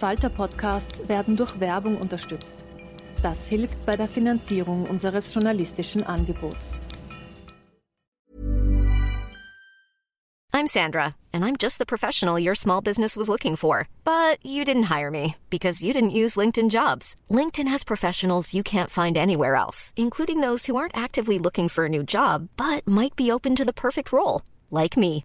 Falter-Podcasts werden durch Werbung unterstützt. Das hilft bei der Finanzierung unseres journalistischen Angebots. I'm Sandra, and I'm just the professional your small business was looking for. But you didn't hire me because you didn't use LinkedIn jobs. LinkedIn has professionals you can't find anywhere else, including those who aren't actively looking for a new job but might be open to the perfect role, like me.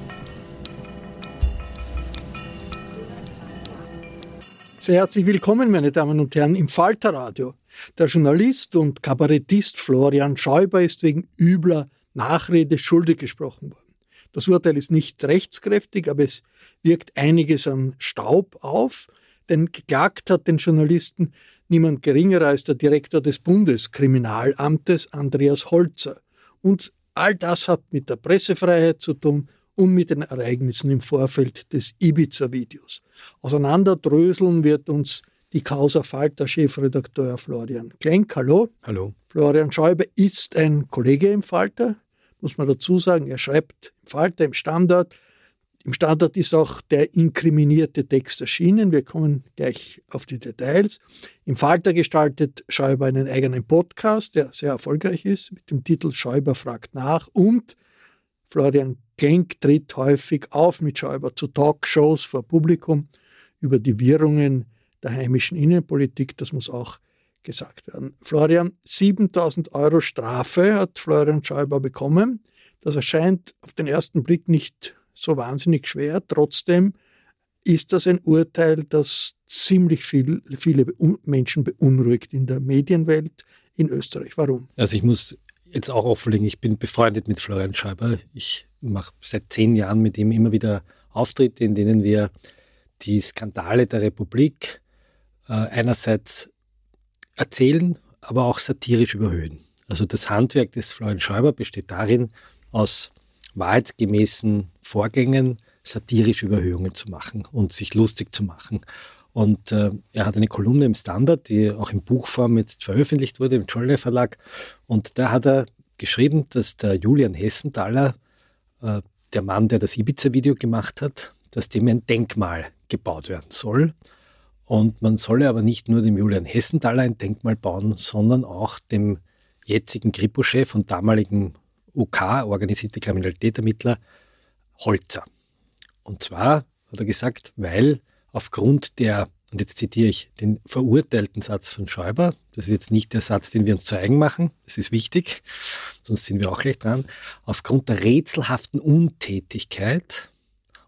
Sehr herzlich willkommen, meine Damen und Herren, im Falterradio. Der Journalist und Kabarettist Florian Schäuber ist wegen übler Nachrede schuldig gesprochen worden. Das Urteil ist nicht rechtskräftig, aber es wirkt einiges an Staub auf, denn geklagt hat den Journalisten niemand geringerer als der Direktor des Bundeskriminalamtes, Andreas Holzer. Und all das hat mit der Pressefreiheit zu tun und mit den Ereignissen im Vorfeld des Ibiza-Videos. Auseinanderdröseln wird uns die Causa Falter Chefredakteur Florian Klenk. Hallo. Hallo. Florian Schäuber ist ein Kollege im Falter, muss man dazu sagen. Er schreibt im Falter, im Standard. Im Standard ist auch der inkriminierte Text erschienen. Wir kommen gleich auf die Details. Im Falter gestaltet Schäuber einen eigenen Podcast, der sehr erfolgreich ist, mit dem Titel Schäuber fragt nach und Florian Klenk tritt häufig auf mit Schäuber zu Talkshows vor Publikum über die Wirrungen der heimischen Innenpolitik. Das muss auch gesagt werden. Florian, 7000 Euro Strafe hat Florian Schäuber bekommen. Das erscheint auf den ersten Blick nicht so wahnsinnig schwer. Trotzdem ist das ein Urteil, das ziemlich viel, viele Menschen beunruhigt in der Medienwelt in Österreich. Warum? Also ich muss jetzt auch offenlegen, ich bin befreundet mit Florian Schäuber. Ich mache seit zehn Jahren mit ihm immer wieder Auftritte, in denen wir die Skandale der Republik äh, einerseits erzählen, aber auch satirisch überhöhen. Also das Handwerk des Florian Schäuber besteht darin, aus wahrheitsgemäßen Vorgängen satirische Überhöhungen zu machen und sich lustig zu machen. Und äh, er hat eine Kolumne im Standard, die auch in Buchform jetzt veröffentlicht wurde im Scholle Verlag. Und da hat er geschrieben, dass der Julian Hessenthaler, äh, der Mann, der das Ibiza-Video gemacht hat, dass dem ein Denkmal gebaut werden soll. Und man solle aber nicht nur dem Julian Hessenthaler ein Denkmal bauen, sondern auch dem jetzigen Kripo-Chef und damaligen UK, organisierte Kriminalitätermittler, Holzer. Und zwar hat er gesagt, weil aufgrund der, und jetzt zitiere ich den verurteilten Satz von Schäuber, das ist jetzt nicht der Satz, den wir uns zu eigen machen, das ist wichtig, sonst sind wir auch gleich dran, aufgrund der rätselhaften Untätigkeit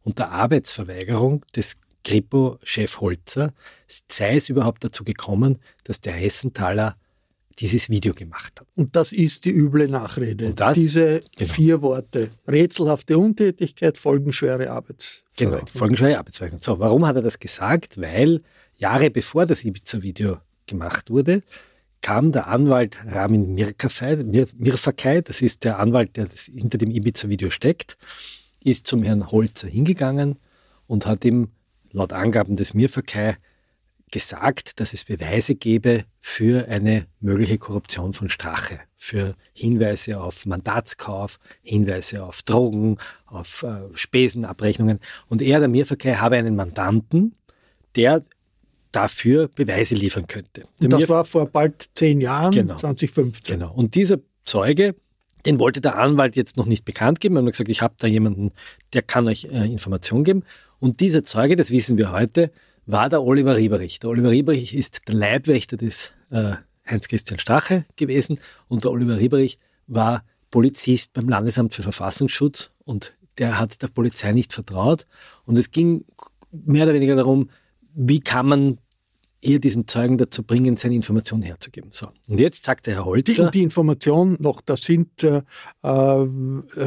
und der Arbeitsverweigerung des Kripo-Chef Holzer sei es überhaupt dazu gekommen, dass der Hessenthaler dieses Video gemacht hat. Und das ist die üble Nachrede. Das, Diese genau. vier Worte. Rätselhafte Untätigkeit, folgenschwere Arbeitsverweigerung. Genau, folgenschwere Arbeitsverweigerung. So, warum hat er das gesagt? Weil Jahre bevor das Ibiza-Video gemacht wurde, kam der Anwalt Ramin Mirfakay, das ist der Anwalt, der hinter dem Ibiza-Video steckt, ist zum Herrn Holzer hingegangen und hat ihm laut Angaben des Mirverkehr gesagt, dass es Beweise gäbe für eine mögliche Korruption von Strache, für Hinweise auf Mandatskauf, Hinweise auf Drogen, auf äh, Spesenabrechnungen. Und er, der Mirverkehr, habe einen Mandanten, der dafür Beweise liefern könnte. Und das war vor bald zehn Jahren, genau, 2015. Genau. Und dieser Zeuge, den wollte der Anwalt jetzt noch nicht bekannt geben. Er hat gesagt, ich habe da jemanden, der kann euch äh, Informationen geben. Und dieser Zeuge, das wissen wir heute, war der Oliver Rieberich. Der Oliver Rieberich ist der Leibwächter des äh, Heinz-Christian Strache gewesen und der Oliver Rieberich war Polizist beim Landesamt für Verfassungsschutz und der hat der Polizei nicht vertraut. Und es ging mehr oder weniger darum, wie kann man eher diesen Zeugen dazu bringen, seine Informationen herzugeben. So. Und jetzt sagt der Herr Holzer. Die, die Information noch, das sind äh, äh,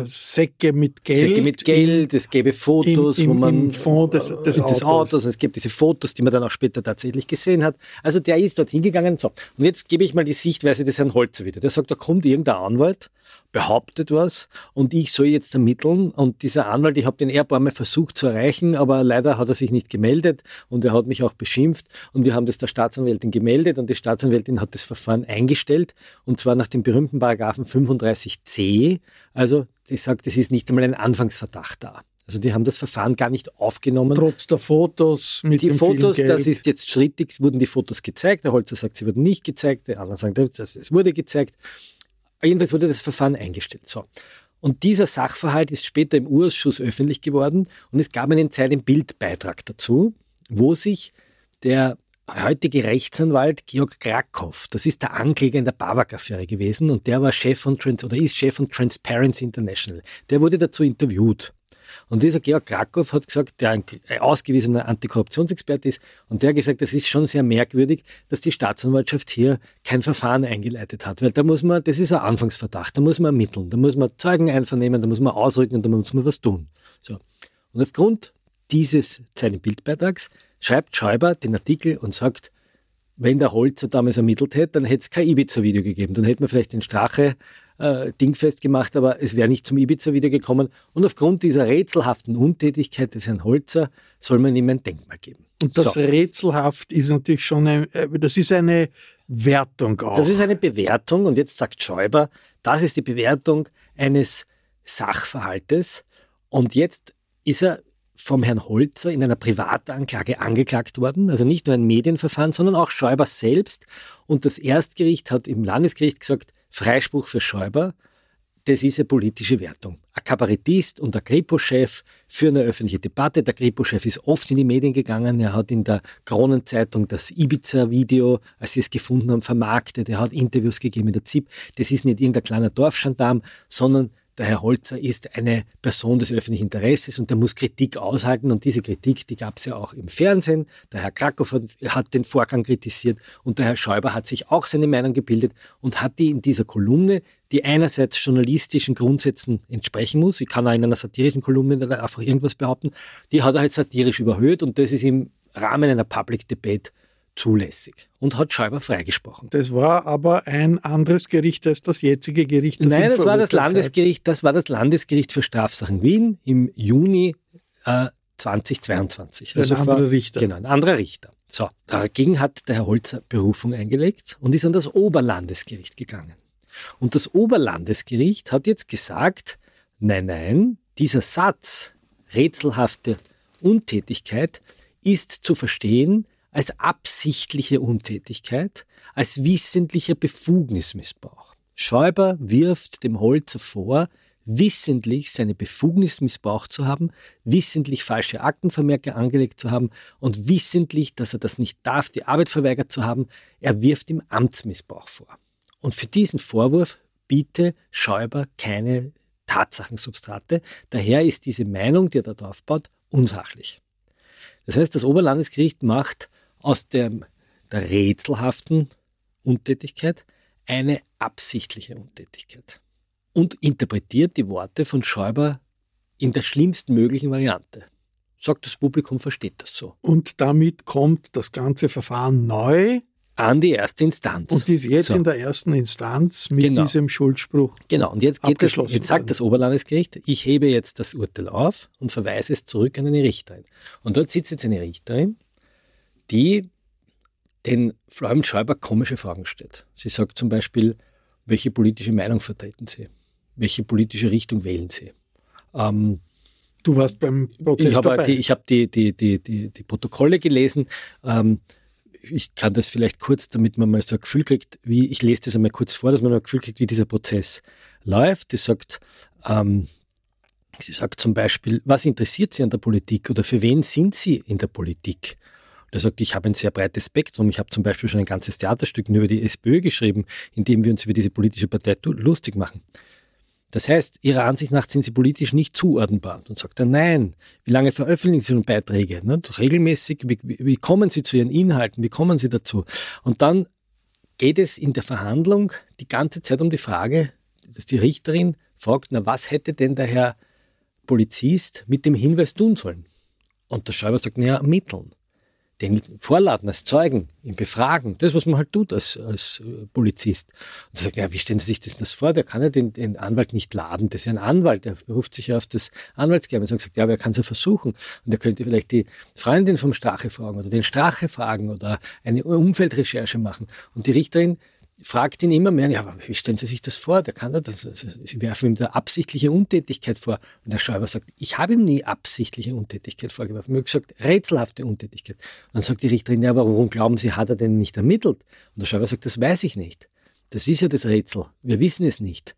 Säcke mit Geld. Säcke mit Geld, es gäbe Fotos, im, im, wo man. Im Fond des, des, des Autos. Autos. Es gibt diese Fotos, die man dann auch später tatsächlich gesehen hat. Also der ist dorthin gegangen. So. Und jetzt gebe ich mal die Sichtweise des Herrn Holzer wieder. Der sagt, da kommt irgendein Anwalt behauptet was und ich soll jetzt ermitteln. Und dieser Anwalt, ich habe den ein paar Mal versucht zu erreichen, aber leider hat er sich nicht gemeldet und er hat mich auch beschimpft. Und wir haben das der Staatsanwältin gemeldet und die Staatsanwältin hat das Verfahren eingestellt und zwar nach dem berühmten Paragraphen 35c. Also, die sagt, es ist nicht einmal ein Anfangsverdacht da. Also die haben das Verfahren gar nicht aufgenommen. Trotz der Fotos mit Die dem Fotos, das ist jetzt strittig, wurden die Fotos gezeigt. Der Holzer sagt, sie wurden nicht gezeigt. Der andere sagt, es wurde gezeigt. Jedenfalls wurde das Verfahren eingestellt. So. Und dieser Sachverhalt ist später im Urschuss öffentlich geworden und es gab einen Zeit im Bildbeitrag dazu, wo sich der heutige Rechtsanwalt Georg Krakow, das ist der Ankläger in der Babak-Affäre gewesen und der war Chef von Trans oder ist Chef von Transparency International. Der wurde dazu interviewt. Und dieser Georg Krakow hat gesagt, der ein ausgewiesener Antikorruptionsexperte ist, und der hat gesagt, das ist schon sehr merkwürdig, dass die Staatsanwaltschaft hier kein Verfahren eingeleitet hat. Weil da muss man, das ist ein Anfangsverdacht, da muss man ermitteln, da muss man Zeugen einvernehmen, da muss man ausrücken und da muss man was tun. So. Und aufgrund dieses seinen Bildbeitrags schreibt Schäuber den Artikel und sagt, wenn der Holzer damals ermittelt hätte, dann hätte es kein Ibiza-Video gegeben. Dann hätte man vielleicht den Strache äh, dingfest gemacht, aber es wäre nicht zum Ibiza-Video gekommen. Und aufgrund dieser rätselhaften Untätigkeit des Herrn Holzer soll man ihm ein Denkmal geben. Und das so. rätselhaft ist natürlich schon, eine, äh, das ist eine Wertung auch. Das ist eine Bewertung und jetzt sagt Schäuber, das ist die Bewertung eines Sachverhaltes und jetzt ist er vom Herrn Holzer in einer Privatanklage angeklagt worden, also nicht nur ein Medienverfahren, sondern auch Schäuber selbst. Und das Erstgericht hat im Landesgericht gesagt, Freispruch für Schäuber, das ist eine politische Wertung. Ein Kabarettist und ein Kripo-Chef führen eine öffentliche Debatte. Der Kripo-Chef ist oft in die Medien gegangen. Er hat in der Kronenzeitung das Ibiza-Video, als sie es gefunden haben, vermarktet. Er hat Interviews gegeben in der ZIP. Das ist nicht irgendein kleiner Dorfschandam, sondern der Herr Holzer ist eine Person des öffentlichen Interesses und der muss Kritik aushalten. Und diese Kritik, die gab es ja auch im Fernsehen. Der Herr Krakow hat, den Vorgang kritisiert und der Herr Schäuber hat sich auch seine Meinung gebildet und hat die in dieser Kolumne, die einerseits journalistischen Grundsätzen entsprechen muss, ich kann auch in einer satirischen Kolumne einfach irgendwas behaupten, die hat er halt satirisch überhöht und das ist im Rahmen einer Public Debate zulässig und hat Schäuber freigesprochen. Das war aber ein anderes Gericht als das jetzige Gericht. Das Nein, das war das Landesgericht, das war das Landesgericht für Strafsachen Wien im Juni äh, 2022. Also ein anderer Richter. Genau, ein anderer Richter. So, dagegen hat der Herr Holzer Berufung eingelegt und ist an das Oberlandesgericht gegangen. Und das Oberlandesgericht hat jetzt gesagt, nein, nein, dieser Satz, rätselhafte Untätigkeit, ist zu verstehen als absichtliche Untätigkeit, als wissentlicher Befugnismissbrauch. Schäuber wirft dem Holzer vor, wissentlich seine Befugnis missbraucht zu haben, wissentlich falsche Aktenvermerke angelegt zu haben und wissentlich, dass er das nicht darf, die Arbeit verweigert zu haben. Er wirft ihm Amtsmissbrauch vor. Und für diesen Vorwurf biete Schäuber keine Tatsachensubstrate. Daher ist diese Meinung, die er da aufbaut, unsachlich. Das heißt, das Oberlandesgericht macht aus dem, der rätselhaften Untätigkeit eine absichtliche Untätigkeit und interpretiert die Worte von Schäuber in der schlimmsten möglichen Variante. Sagt das Publikum, versteht das so. Und damit kommt das ganze Verfahren neu an die erste Instanz. Und ist jetzt so. in der ersten Instanz mit genau. diesem Schuldspruch. Genau, und jetzt, geht das, jetzt sagt das Oberlandesgericht, ich hebe jetzt das Urteil auf und verweise es zurück an eine Richterin. Und dort sitzt jetzt eine Richterin, die den Florian Schäuber komische Fragen stellt. Sie sagt zum Beispiel, welche politische Meinung vertreten Sie? Welche politische Richtung wählen Sie? Ähm, du warst beim Prozess ich dabei. Die, ich habe die, die, die, die, die Protokolle gelesen. Ähm, ich kann das vielleicht kurz, damit man mal so ein Gefühl kriegt, wie, ich lese das einmal kurz vor, dass man ein Gefühl kriegt, wie dieser Prozess läuft. Die sagt, ähm, sie sagt zum Beispiel, was interessiert Sie an der Politik oder für wen sind Sie in der Politik? Und er sagt, ich habe ein sehr breites Spektrum. Ich habe zum Beispiel schon ein ganzes Theaterstück über die SPÖ geschrieben, in dem wir uns über diese politische Partei lustig machen. Das heißt, Ihrer Ansicht nach sind Sie politisch nicht zuordnenbar. Und sagt er, nein, wie lange veröffentlichen Sie schon Beiträge? Ne? Regelmäßig, wie, wie kommen Sie zu Ihren Inhalten? Wie kommen Sie dazu? Und dann geht es in der Verhandlung die ganze Zeit um die Frage, dass die Richterin fragt, na, was hätte denn der Herr Polizist mit dem Hinweis tun sollen? Und der Schreiber sagt, naja, ermitteln den vorladen als Zeugen, ihn befragen, das, was man halt tut als, als äh, Polizist. Und er sagt, ja, wie stellen Sie sich das, das vor? Der kann ja den, den, Anwalt nicht laden, das ist ja ein Anwalt, der beruft sich ja auf das Anwaltsgeheimnis. Und sagt, ja, aber er kann es ja versuchen. Und er könnte vielleicht die Freundin vom Strache fragen oder den Strache fragen oder eine Umfeldrecherche machen. Und die Richterin fragt ihn immer mehr, ja, wie stellen Sie sich das vor? Der kann das, Sie werfen ihm da absichtliche Untätigkeit vor. Und der Schreiber sagt, ich habe ihm nie absichtliche Untätigkeit vorgeworfen. Ich habe gesagt, rätselhafte Untätigkeit. Und dann sagt die Richterin, ja, warum glauben Sie, hat er denn nicht ermittelt? Und der Schreiber sagt, das weiß ich nicht. Das ist ja das Rätsel. Wir wissen es nicht.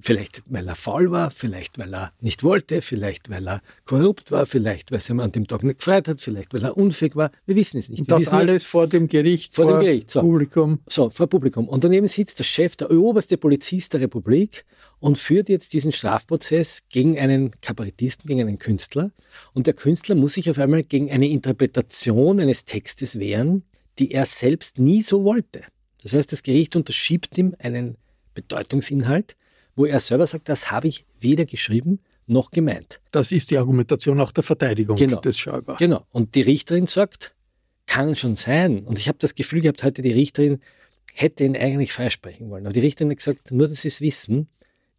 Vielleicht, weil er faul war, vielleicht, weil er nicht wollte, vielleicht, weil er korrupt war, vielleicht, weil es ihm an dem Tag nicht gefreut hat, vielleicht, weil er unfähig war. Wir wissen es nicht. Und das alles vor dem Gericht, vor, vor dem Gericht. So. Publikum. So, vor Publikum. Und daneben sitzt der Chef, der oberste Polizist der Republik und führt jetzt diesen Strafprozess gegen einen Kabarettisten, gegen einen Künstler. Und der Künstler muss sich auf einmal gegen eine Interpretation eines Textes wehren, die er selbst nie so wollte. Das heißt, das Gericht unterschiebt ihm einen Bedeutungsinhalt, wo er selber sagt, das habe ich weder geschrieben noch gemeint. Das ist die Argumentation auch der Verteidigung genau. des Schäuber. Genau. Und die Richterin sagt, kann schon sein. Und ich habe das Gefühl gehabt, heute die Richterin hätte ihn eigentlich freisprechen wollen. Aber die Richterin hat gesagt, nur dass Sie es wissen,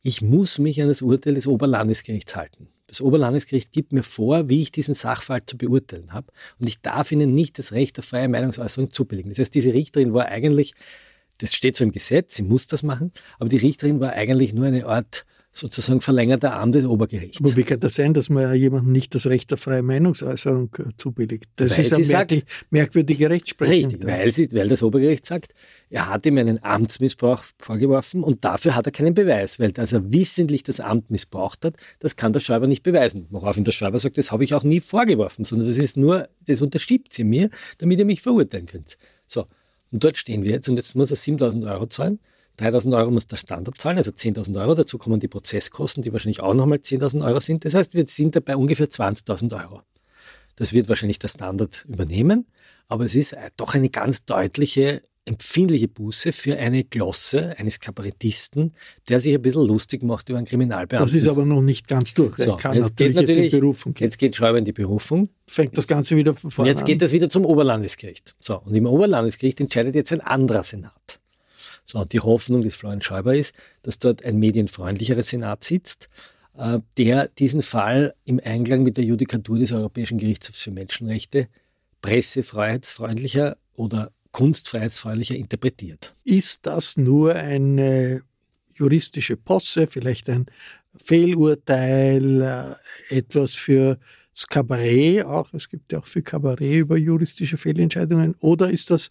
ich muss mich an das Urteil des Oberlandesgerichts halten. Das Oberlandesgericht gibt mir vor, wie ich diesen Sachverhalt zu beurteilen habe. Und ich darf Ihnen nicht das Recht auf freie Meinungsäußerung zubilligen. Das heißt, diese Richterin war eigentlich das steht so im Gesetz, sie muss das machen, aber die Richterin war eigentlich nur eine Art sozusagen verlängerter Arm des Obergerichts. Aber wie kann das sein, dass man ja jemandem nicht das Recht auf freie Meinungsäußerung äh, zubilligt? Das weil ist eine merkwürdige, merkwürdige Rechtsprechung. Richtig, weil, sie, weil das Obergericht sagt, er hat ihm einen Amtsmissbrauch vorgeworfen und dafür hat er keinen Beweis, weil dass er wissentlich das Amt missbraucht hat, das kann der Schreiber nicht beweisen. Woraufhin der Schreiber sagt, das habe ich auch nie vorgeworfen, sondern das ist nur, das unterschiebt sie mir, damit ihr mich verurteilen könnt. So, und dort stehen wir jetzt und jetzt muss er 7000 Euro zahlen. 3000 Euro muss der Standard zahlen, also 10.000 Euro. Dazu kommen die Prozesskosten, die wahrscheinlich auch nochmal 10.000 Euro sind. Das heißt, wir sind dabei ungefähr 20.000 Euro. Das wird wahrscheinlich der Standard übernehmen, aber es ist äh, doch eine ganz deutliche empfindliche Buße für eine Glosse eines Kabarettisten, der sich ein bisschen lustig macht über einen Kriminalbeamten. Das ist aber noch nicht ganz durch. So, kann jetzt natürlich, geht natürlich jetzt in Berufung gehen. Jetzt geht Schreiber in die Berufung. Fängt das Ganze wieder von vorne Jetzt geht das wieder zum Oberlandesgericht. So, und im Oberlandesgericht entscheidet jetzt ein anderer Senat. So, und die Hoffnung des Florian Schäuber ist, dass dort ein medienfreundlicherer Senat sitzt, äh, der diesen Fall im Einklang mit der Judikatur des Europäischen Gerichtshofs für Menschenrechte pressefreiheitsfreundlicher oder kunstfreiheitsfreundlicher interpretiert. Ist das nur eine juristische Posse, vielleicht ein Fehlurteil, äh, etwas für das Kabarett auch? Es gibt ja auch für Kabarett über juristische Fehlentscheidungen. Oder ist das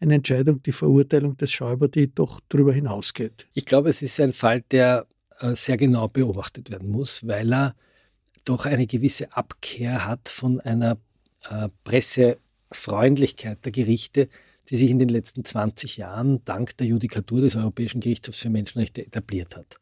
eine Entscheidung, die Verurteilung des Schäuber, die doch darüber hinausgeht? Ich glaube, es ist ein Fall, der äh, sehr genau beobachtet werden muss, weil er doch eine gewisse Abkehr hat von einer äh, Pressefreundlichkeit der Gerichte, die sich in den letzten 20 Jahren dank der Judikatur des Europäischen Gerichtshofs für Menschenrechte etabliert hat.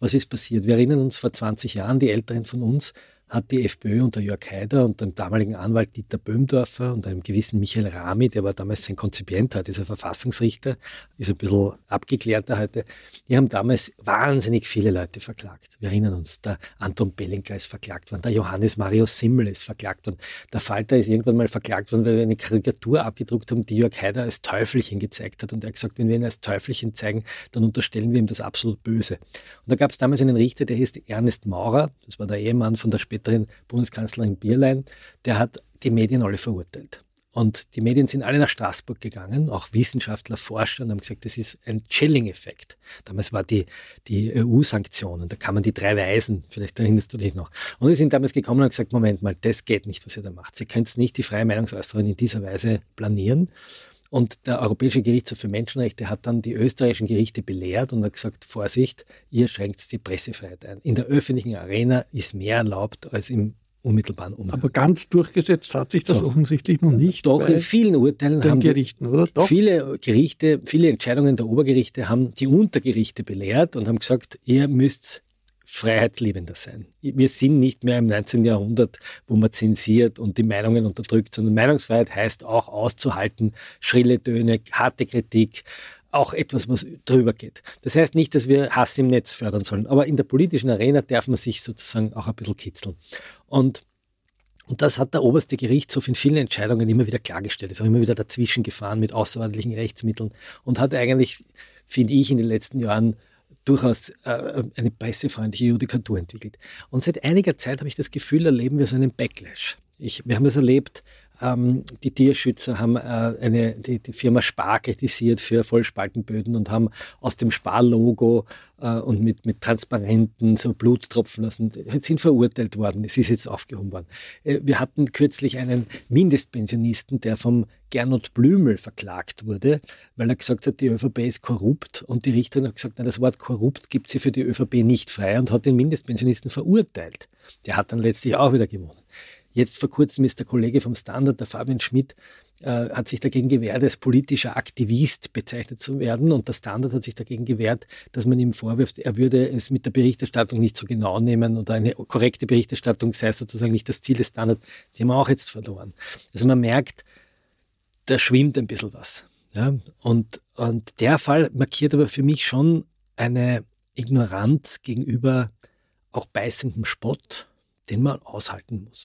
Was ist passiert? Wir erinnern uns vor 20 Jahren, die Älteren von uns hat die FPÖ unter Jörg Haider und dem damaligen Anwalt Dieter Böhmdorfer und einem gewissen Michael Rami, der war damals sein Konzipient, heute ist er Verfassungsrichter, ist ein bisschen abgeklärter heute, die haben damals wahnsinnig viele Leute verklagt. Wir erinnern uns, der Anton Bellinger ist verklagt worden, der Johannes Marius Simmel ist verklagt worden, der Falter ist irgendwann mal verklagt worden, weil wir eine Karikatur abgedruckt haben, die Jörg Haider als Teufelchen gezeigt hat und er hat gesagt, wenn wir ihn als Teufelchen zeigen, dann unterstellen wir ihm das absolut Böse. Und da gab es damals einen Richter, der hieß Ernest Maurer, das war der Ehemann von der späteren Bundeskanzlerin Bierlein, der hat die Medien alle verurteilt. Und die Medien sind alle nach Straßburg gegangen, auch Wissenschaftler, Forscher, und haben gesagt, das ist ein Chilling-Effekt. Damals war die, die EU-Sanktionen, da kann man die drei Weisen, vielleicht erinnerst du dich noch. Und die sind damals gekommen und haben gesagt, Moment mal, das geht nicht, was ihr da macht. Sie könnt nicht die freie Meinungsäußerung in dieser Weise planieren. Und der Europäische Gerichtshof für Menschenrechte hat dann die österreichischen Gerichte belehrt und hat gesagt, Vorsicht, ihr schränkt die Pressefreiheit ein. In der öffentlichen Arena ist mehr erlaubt als im unmittelbaren Umgang. Aber ganz durchgesetzt hat sich das so. offensichtlich noch nicht. Doch, in vielen Urteilen haben Gerichten, oder? Doch. viele Gerichte, viele Entscheidungen der Obergerichte haben die Untergerichte belehrt und haben gesagt, ihr müsst freiheitsliebender sein. Wir sind nicht mehr im 19. Jahrhundert, wo man zensiert und die Meinungen unterdrückt, sondern Meinungsfreiheit heißt auch auszuhalten, schrille Töne, harte Kritik, auch etwas, was drüber geht. Das heißt nicht, dass wir Hass im Netz fördern sollen, aber in der politischen Arena darf man sich sozusagen auch ein bisschen kitzeln. Und und das hat der oberste Gerichtshof in vielen Entscheidungen immer wieder klargestellt, ist auch immer wieder dazwischen gefahren mit außerordentlichen Rechtsmitteln und hat eigentlich, finde ich, in den letzten Jahren durchaus äh, eine pressefreundliche Judikatur entwickelt. Und seit einiger Zeit habe ich das Gefühl, erleben wir so einen Backlash. Ich, wir haben das erlebt ähm, die Tierschützer haben äh, eine, die, die, Firma Spar kritisiert für Vollspaltenböden und haben aus dem Spar-Logo äh, und mit, mit Transparenten so Blut tropfen lassen, sind verurteilt worden. Es ist jetzt aufgehoben worden. Äh, wir hatten kürzlich einen Mindestpensionisten, der vom Gernot Blümel verklagt wurde, weil er gesagt hat, die ÖVP ist korrupt und die Richterin hat gesagt, nein, das Wort korrupt gibt sie für die ÖVP nicht frei und hat den Mindestpensionisten verurteilt. Der hat dann letztlich auch wieder gewonnen. Jetzt vor kurzem ist der Kollege vom Standard, der Fabian Schmidt, äh, hat sich dagegen gewehrt, als politischer Aktivist bezeichnet zu werden. Und der Standard hat sich dagegen gewehrt, dass man ihm vorwirft, er würde es mit der Berichterstattung nicht so genau nehmen oder eine korrekte Berichterstattung sei sozusagen nicht das Ziel des Standard. Die haben wir auch jetzt verloren. Also man merkt, da schwimmt ein bisschen was. Ja? Und, und der Fall markiert aber für mich schon eine Ignoranz gegenüber auch beißendem Spott, den man aushalten muss.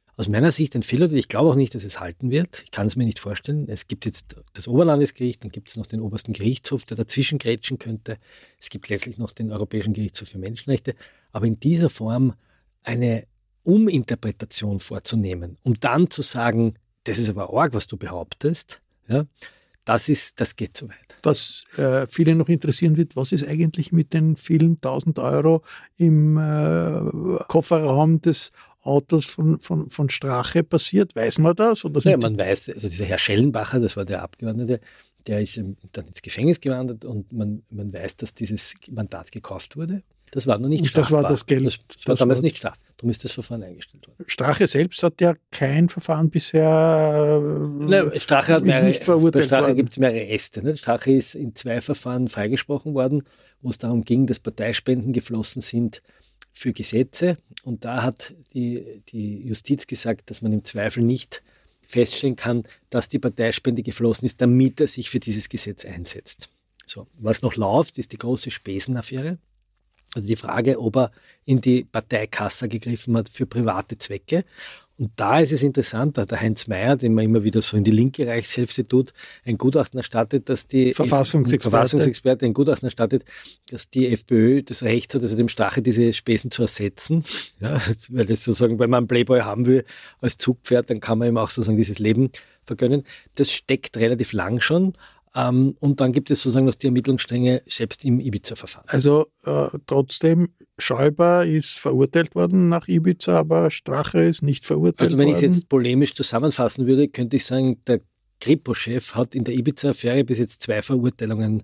Aus meiner Sicht ein Fehlurteil. Ich glaube auch nicht, dass es halten wird. Ich kann es mir nicht vorstellen. Es gibt jetzt das Oberlandesgericht, dann gibt es noch den obersten Gerichtshof, der dazwischen grätschen könnte. Es gibt letztlich noch den Europäischen Gerichtshof für Menschenrechte aber in dieser Form eine Uminterpretation vorzunehmen, um dann zu sagen, das ist aber arg, was du behauptest, ja, das ist, das geht zu weit. Was äh, viele noch interessieren wird, was ist eigentlich mit den vielen tausend Euro im äh, Kofferraum des Autos von, von, von Strache passiert? Weiß man das? Oder ja, man weiß, also dieser Herr Schellenbacher, das war der Abgeordnete, der ist dann ins Gefängnis gewandert und man, man weiß, dass dieses Mandat gekauft wurde das war noch nicht strafbar. Das war das Geld. Das, das war damals war nicht strafbar. Darum ist das Verfahren eingestellt worden. Strache selbst hat ja kein Verfahren bisher. Nein, Strache hat mehrere, nicht verurteilt bei Strache gibt es mehrere Äste. Ne? Strache ist in zwei Verfahren freigesprochen worden, wo es darum ging, dass Parteispenden geflossen sind für Gesetze. Und da hat die, die Justiz gesagt, dass man im Zweifel nicht feststellen kann, dass die Parteispende geflossen ist, damit er sich für dieses Gesetz einsetzt. So, was noch läuft, ist die große Spesenaffäre. Also die Frage, ob er in die Parteikasse gegriffen hat für private Zwecke. Und da ist es interessant, da hat der Heinz Mayer, den man immer wieder so in die linke Reichshälfte tut, ein Gutachten erstattet, dass die Verfassungsexperte, Verfassungsexperte ein Gutachten erstattet, dass die FPÖ das Recht hat, also dem Strache diese Spesen zu ersetzen. Ja, weil das sozusagen, wenn man einen Playboy haben will als Zugpferd, dann kann man ihm auch sozusagen dieses Leben vergönnen. Das steckt relativ lang schon Ähm, und dann gibt es sozusagen noch die Ermittlungsstränge selbst im Ibiza-Verfahren. Also äh, trotzdem, Schäuber ist verurteilt worden nach Ibiza, aber Strache ist nicht verurteilt worden. Also wenn ich es jetzt polemisch zusammenfassen würde, könnte ich sagen, der Kripo-Chef hat in der Ibiza-Affäre bis jetzt zwei Verurteilungen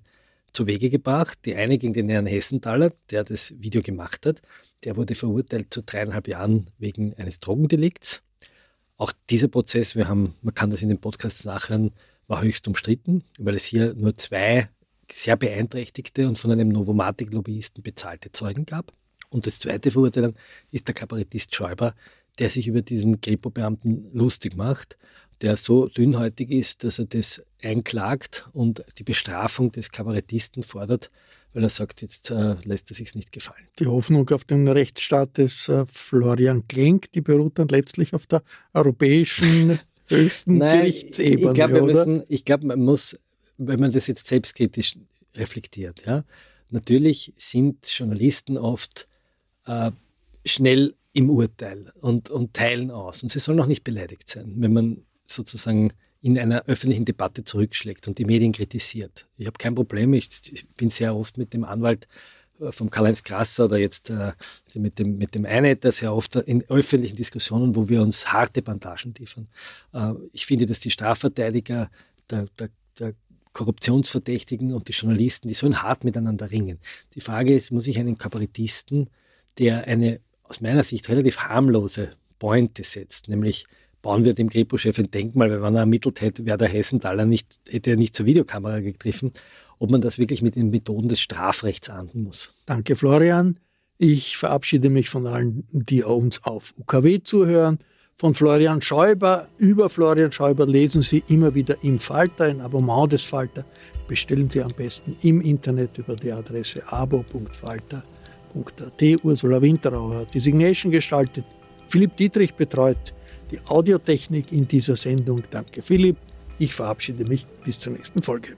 zu Wege gebracht. Die eine gegen den Herrn Hessenthaler, der das Video gemacht hat. Der wurde verurteilt zu dreieinhalb Jahren wegen eines Drogendelikts. Auch dieser Prozess, wir haben, man kann das in den Podcasts nachhören, war höchst umstritten, weil es hier nur zwei sehr beeinträchtigte und von einem Novomatic-Lobbyisten bezahlte Zeugen gab. Und das zweite Verurteilung ist der Kabarettist Schäuber, der sich über diesen Kripo-Beamten lustig macht, der so dünnhäutig ist, dass er das einklagt und die Bestrafung des Kabarettisten fordert, weil er sagt, jetzt äh, lässt er sich nicht gefallen. Die Hoffnung auf den Rechtsstaat des äh, Florian Klenk, die beruht dann letztlich auf der europäischen höchsten Nein, Gerichtsebene, ich glaube, wir müssen, ich glaube, man muss, wenn man das jetzt selbstkritisch reflektiert, ja, natürlich sind Journalisten oft äh, schnell im Urteil und, und teilen aus. Und sie sollen auch nicht beleidigt sein, wenn man sozusagen in einer öffentlichen Debatte zurückschlägt und die Medien kritisiert. Ich habe kein Problem, ich, bin sehr oft mit dem Anwalt vom Karl-Heinz Grasser oder jetzt äh, mit dem, mit dem Einetter sehr oft in öffentlichen Diskussionen, wo wir uns harte Bandagen liefern. Äh, ich finde, dass die Strafverteidiger der, der, der Korruptionsverdächtigen und die Journalisten, die sollen hart miteinander ringen. Die Frage ist, muss ich einen Kabarettisten, der eine aus meiner Sicht relativ harmlose Pointe setzt, nämlich bauen wir dem Kripo-Chef ein Denkmal, weil wenn er ermittelt hätte, wäre der Hessenthaler nicht, hätte er nicht zur Videokamera gegriffen, ob man das wirklich mit den Methoden des Strafrechts ahnden muss. Danke, Florian. Ich verabschiede mich von allen, die uns auf UKW zuhören. Von Florian Schäuber über Florian Schäuber lesen Sie immer wieder im Falter, ein Abonnement des Falter. Bestellen Sie am besten im Internet über die Adresse abo.falter.at. Ursula Winterauer hat die Signation gestaltet. Philipp Dietrich betreut die Audiotechnik in dieser Sendung. Danke, Philipp. Ich verabschiede mich bis zur nächsten Folge.